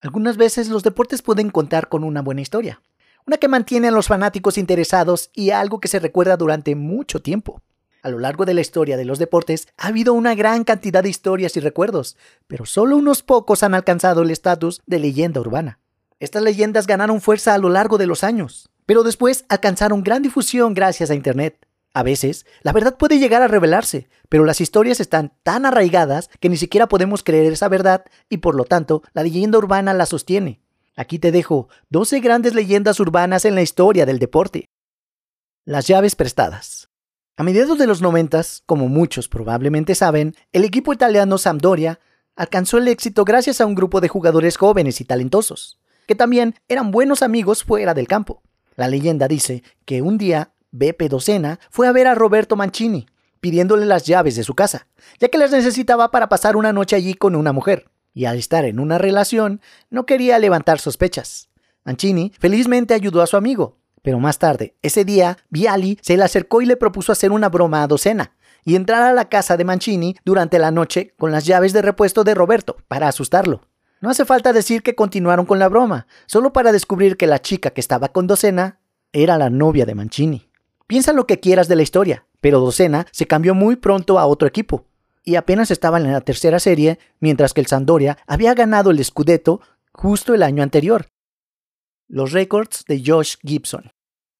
Algunas veces los deportes pueden contar con una buena historia, una que mantiene a los fanáticos interesados y algo que se recuerda durante mucho tiempo. A lo largo de la historia de los deportes ha habido una gran cantidad de historias y recuerdos, pero solo unos pocos han alcanzado el estatus de leyenda urbana. Estas leyendas ganaron fuerza a lo largo de los años, pero después alcanzaron gran difusión gracias a Internet. A veces, la verdad puede llegar a revelarse, pero las historias están tan arraigadas que ni siquiera podemos creer esa verdad y por lo tanto la leyenda urbana la sostiene. Aquí te dejo 12 grandes leyendas urbanas en la historia del deporte. Las llaves prestadas. A mediados de los noventas, como muchos probablemente saben, el equipo italiano Sampdoria alcanzó el éxito gracias a un grupo de jugadores jóvenes y talentosos, que también eran buenos amigos fuera del campo. La leyenda dice que un día Beppe Docena fue a ver a Roberto Mancini, pidiéndole las llaves de su casa, ya que las necesitaba para pasar una noche allí con una mujer, y al estar en una relación no quería levantar sospechas. Mancini felizmente ayudó a su amigo, pero más tarde, ese día, Viali se le acercó y le propuso hacer una broma a Docena y entrar a la casa de Mancini durante la noche con las llaves de repuesto de Roberto para asustarlo. No hace falta decir que continuaron con la broma, solo para descubrir que la chica que estaba con Docena era la novia de Mancini. Piensa lo que quieras de la historia, pero Docena se cambió muy pronto a otro equipo y apenas estaba en la tercera serie, mientras que el Sandoria había ganado el Scudetto justo el año anterior. Los récords de Josh Gibson.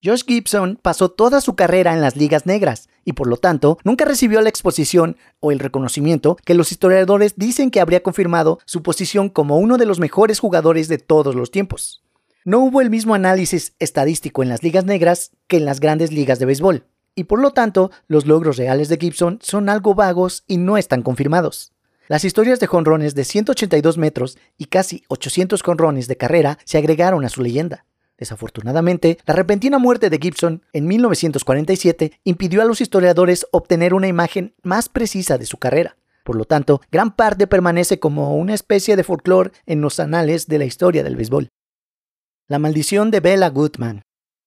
Josh Gibson pasó toda su carrera en las ligas negras y por lo tanto nunca recibió la exposición o el reconocimiento que los historiadores dicen que habría confirmado su posición como uno de los mejores jugadores de todos los tiempos no hubo el mismo análisis estadístico en las ligas negras que en las grandes ligas de béisbol, y por lo tanto los logros reales de Gibson son algo vagos y no están confirmados. Las historias de jonrones de 182 metros y casi 800 jonrones de carrera se agregaron a su leyenda. Desafortunadamente, la repentina muerte de Gibson en 1947 impidió a los historiadores obtener una imagen más precisa de su carrera. Por lo tanto, gran parte permanece como una especie de folclore en los anales de la historia del béisbol. La maldición de Bella Goodman.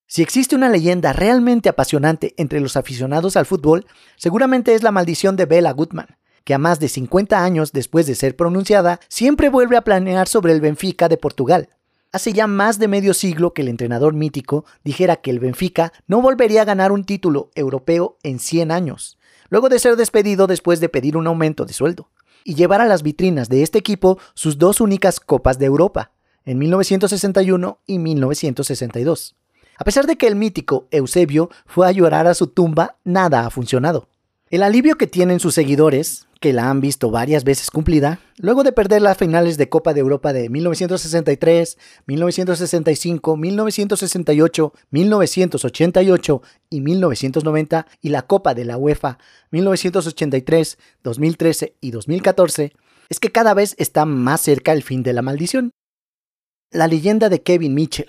Si existe una leyenda realmente apasionante entre los aficionados al fútbol, seguramente es la maldición de Bella Goodman, que a más de 50 años después de ser pronunciada, siempre vuelve a planear sobre el Benfica de Portugal. Hace ya más de medio siglo que el entrenador mítico dijera que el Benfica no volvería a ganar un título europeo en 100 años, luego de ser despedido después de pedir un aumento de sueldo, y llevar a las vitrinas de este equipo sus dos únicas Copas de Europa, en 1961 y 1962. A pesar de que el mítico Eusebio fue a llorar a su tumba, nada ha funcionado. El alivio que tienen sus seguidores, que la han visto varias veces cumplida, luego de perder las finales de Copa de Europa de 1963, 1965, 1968, 1988 y 1990 y la Copa de la UEFA 1983, 2013 y 2014, es que cada vez está más cerca el fin de la maldición. La leyenda de Kevin Mitchell.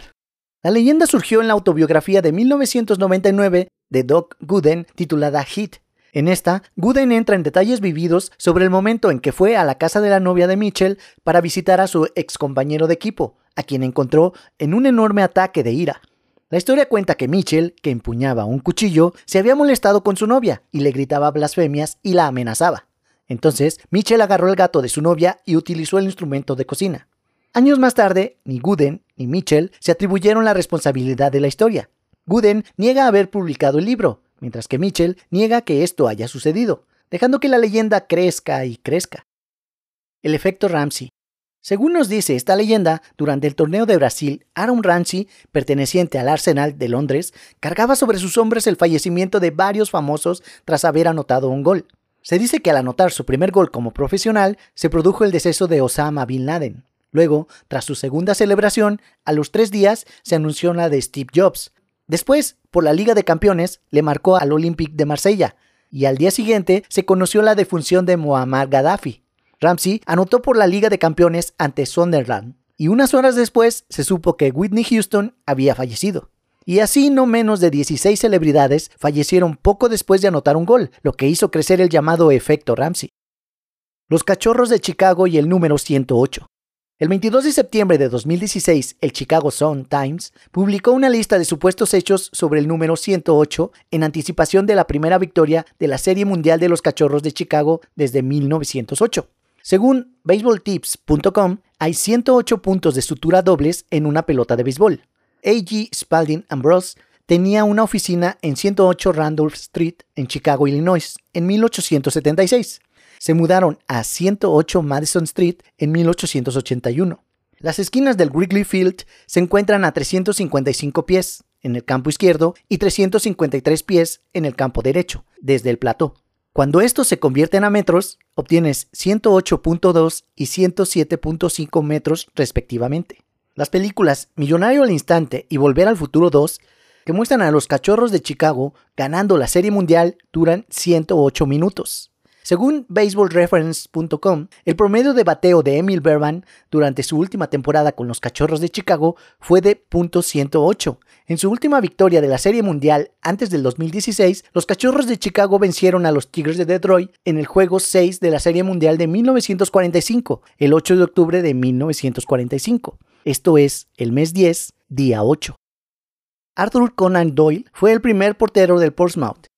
La leyenda surgió en la autobiografía de 1999 de Doc Gooden titulada Hit. En esta, Gooden entra en detalles vividos sobre el momento en que fue a la casa de la novia de Mitchell para visitar a su ex compañero de equipo, a quien encontró en un enorme ataque de ira. La historia cuenta que Mitchell, que empuñaba un cuchillo, se había molestado con su novia y le gritaba blasfemias y la amenazaba. Entonces, Mitchell agarró el gato de su novia y utilizó el instrumento de cocina. Años más tarde, ni Gooden ni Mitchell se atribuyeron la responsabilidad de la historia. Gooden niega haber publicado el libro, mientras que Mitchell niega que esto haya sucedido, dejando que la leyenda crezca y crezca. El efecto Ramsey. Según nos dice esta leyenda, durante el torneo de Brasil, Aaron Ramsey, perteneciente al Arsenal de Londres, cargaba sobre sus hombros el fallecimiento de varios famosos tras haber anotado un gol. Se dice que al anotar su primer gol como profesional, se produjo el deceso de Osama Bin Laden. Luego, tras su segunda celebración, a los tres días se anunció la de Steve Jobs. Después, por la Liga de Campeones, le marcó al Olympique de Marsella. Y al día siguiente se conoció la defunción de Muammar Gaddafi. Ramsey anotó por la Liga de Campeones ante Sunderland. Y unas horas después se supo que Whitney Houston había fallecido. Y así no menos de 16 celebridades fallecieron poco después de anotar un gol, lo que hizo crecer el llamado efecto Ramsey. Los Cachorros de Chicago y el número 108. El 22 de septiembre de 2016, el Chicago Sun Times publicó una lista de supuestos hechos sobre el número 108 en anticipación de la primera victoria de la Serie Mundial de los Cachorros de Chicago desde 1908. Según baseballtips.com, hay 108 puntos de sutura dobles en una pelota de béisbol. A.G. Spalding Ambrose tenía una oficina en 108 Randolph Street en Chicago, Illinois, en 1876. Se mudaron a 108 Madison Street en 1881. Las esquinas del Wrigley Field se encuentran a 355 pies en el campo izquierdo y 353 pies en el campo derecho, desde el plató. Cuando estos se convierten a metros, obtienes 108.2 y 107.5 metros respectivamente. Las películas Millonario al Instante y Volver al Futuro 2, que muestran a los cachorros de Chicago ganando la Serie Mundial, duran 108 minutos. Según baseballreference.com, el promedio de bateo de Emil Berman durante su última temporada con los Cachorros de Chicago fue de .108. En su última victoria de la Serie Mundial antes del 2016, los Cachorros de Chicago vencieron a los Tigres de Detroit en el juego 6 de la Serie Mundial de 1945, el 8 de octubre de 1945. Esto es el mes 10, día 8. Arthur Conan Doyle fue el primer portero del Portsmouth.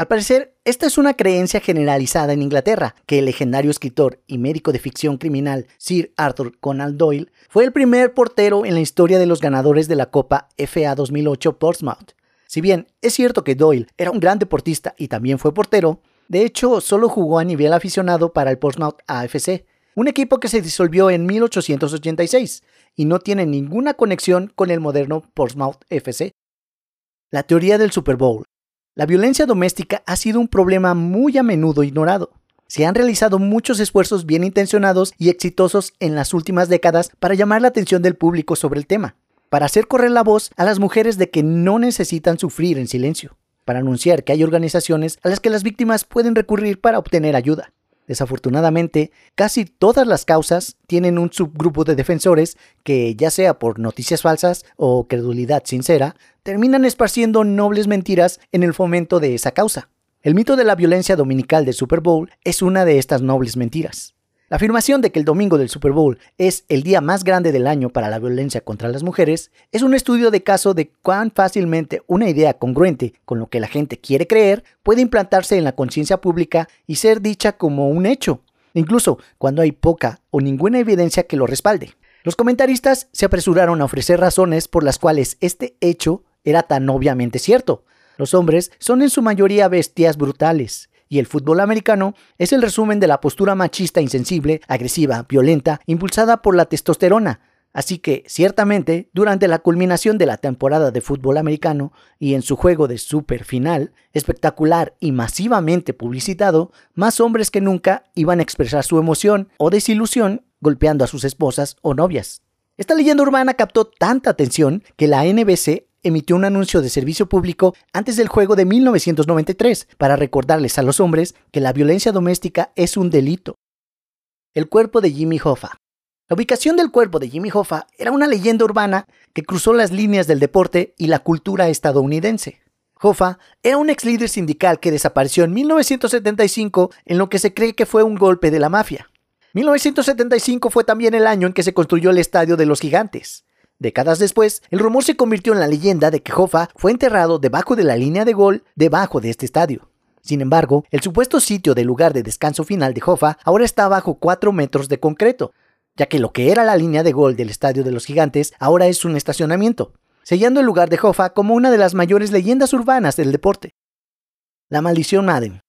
Al parecer, esta es una creencia generalizada en Inglaterra, que el legendario escritor y médico de ficción criminal Sir Arthur Conan Doyle fue el primer portero en la historia de los ganadores de la Copa FA 2008 Portsmouth. Si bien es cierto que Doyle era un gran deportista y también fue portero, de hecho solo jugó a nivel aficionado para el Portsmouth AFC, un equipo que se disolvió en 1886 y no tiene ninguna conexión con el moderno Portsmouth FC. La teoría del Super Bowl la violencia doméstica ha sido un problema muy a menudo ignorado. Se han realizado muchos esfuerzos bien intencionados y exitosos en las últimas décadas para llamar la atención del público sobre el tema, para hacer correr la voz a las mujeres de que no necesitan sufrir en silencio, para anunciar que hay organizaciones a las que las víctimas pueden recurrir para obtener ayuda. Desafortunadamente, casi todas las causas tienen un subgrupo de defensores que, ya sea por noticias falsas o credulidad sincera, terminan esparciendo nobles mentiras en el fomento de esa causa. El mito de la violencia dominical del Super Bowl es una de estas nobles mentiras. La afirmación de que el domingo del Super Bowl es el día más grande del año para la violencia contra las mujeres es un estudio de caso de cuán fácilmente una idea congruente con lo que la gente quiere creer puede implantarse en la conciencia pública y ser dicha como un hecho, incluso cuando hay poca o ninguna evidencia que lo respalde. Los comentaristas se apresuraron a ofrecer razones por las cuales este hecho era tan obviamente cierto. Los hombres son en su mayoría bestias brutales, y el fútbol americano es el resumen de la postura machista insensible, agresiva, violenta, impulsada por la testosterona. Así que, ciertamente, durante la culminación de la temporada de fútbol americano y en su juego de super final, espectacular y masivamente publicitado, más hombres que nunca iban a expresar su emoción o desilusión golpeando a sus esposas o novias. Esta leyenda urbana captó tanta atención que la NBC emitió un anuncio de servicio público antes del juego de 1993 para recordarles a los hombres que la violencia doméstica es un delito. El cuerpo de Jimmy Hoffa. La ubicación del cuerpo de Jimmy Hoffa era una leyenda urbana que cruzó las líneas del deporte y la cultura estadounidense. Hoffa era un ex líder sindical que desapareció en 1975 en lo que se cree que fue un golpe de la mafia. 1975 fue también el año en que se construyó el Estadio de los Gigantes. Décadas después, el rumor se convirtió en la leyenda de que Hoffa fue enterrado debajo de la línea de gol debajo de este estadio. Sin embargo, el supuesto sitio del lugar de descanso final de Hoffa ahora está bajo 4 metros de concreto, ya que lo que era la línea de gol del Estadio de los Gigantes ahora es un estacionamiento, sellando el lugar de Hoffa como una de las mayores leyendas urbanas del deporte. La maldición Madden.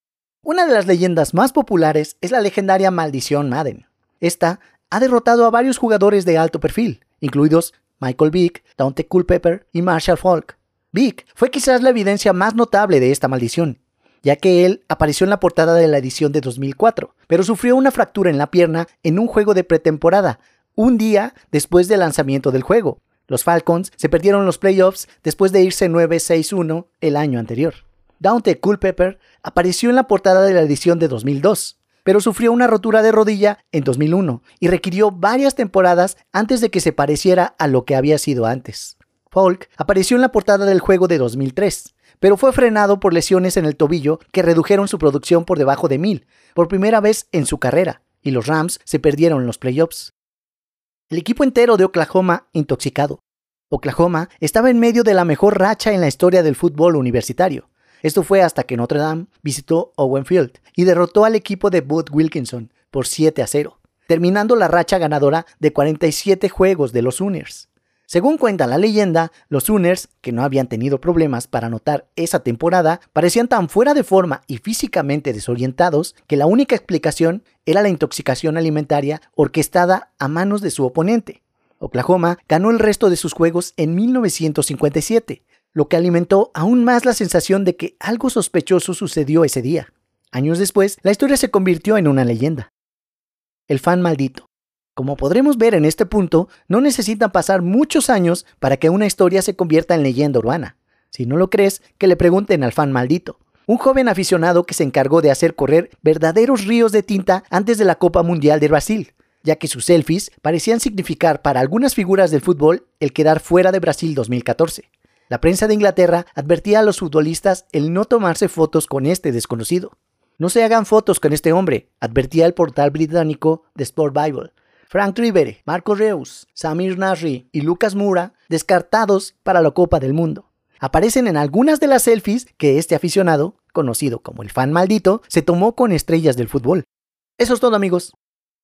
Una de las leyendas más populares es la legendaria maldición Madden. Esta ha derrotado a varios jugadores de alto perfil, incluidos Michael Vick, Dante Culpepper y Marshall Falk. Vick fue quizás la evidencia más notable de esta maldición, ya que él apareció en la portada de la edición de 2004, pero sufrió una fractura en la pierna en un juego de pretemporada, un día después del lanzamiento del juego. Los Falcons se perdieron los playoffs después de irse 9-6-1 el año anterior. Dante Culpepper apareció en la portada de la edición de 2002, pero sufrió una rotura de rodilla en 2001 y requirió varias temporadas antes de que se pareciera a lo que había sido antes. Falk apareció en la portada del juego de 2003, pero fue frenado por lesiones en el tobillo que redujeron su producción por debajo de 1000, por primera vez en su carrera, y los Rams se perdieron los playoffs. El equipo entero de Oklahoma intoxicado. Oklahoma estaba en medio de la mejor racha en la historia del fútbol universitario. Esto fue hasta que Notre Dame visitó Owen Field y derrotó al equipo de Bud Wilkinson por 7 a 0. terminando la racha ganadora de 47 juegos de los Sooners. Según cuenta la leyenda, los Sooners, que no habían tenido problemas para anotar esa temporada, parecían tan fuera de forma y físicamente desorientados que la única explicación era la intoxicación alimentaria orquestada a manos de su oponente. Oklahoma ganó el resto de sus juegos en 1957, lo que alimentó aún más la sensación de que algo sospechoso sucedió ese día. Años después, la historia se convirtió en una leyenda. El fan maldito. Como podremos ver en este punto, no necesitan pasar muchos años para que una historia se convierta en leyenda urbana. Si no lo crees, que le pregunten al fan maldito, un joven aficionado que se encargó de hacer correr verdaderos ríos de tinta antes de la Copa Mundial de Brasil, ya que sus selfies parecían significar para algunas figuras del fútbol el quedar fuera de Brasil 2014. La prensa de Inglaterra advertía a los futbolistas el no tomarse fotos con este desconocido. No se hagan fotos con este hombre, advertía el portal británico The Sport Bible, Frank Rivere, Marco Reus, Samir Nasri y Lucas Mura descartados para la Copa del Mundo. Aparecen en algunas de las selfies que este aficionado, conocido como el fan maldito, se tomó con estrellas del fútbol. Eso es todo amigos.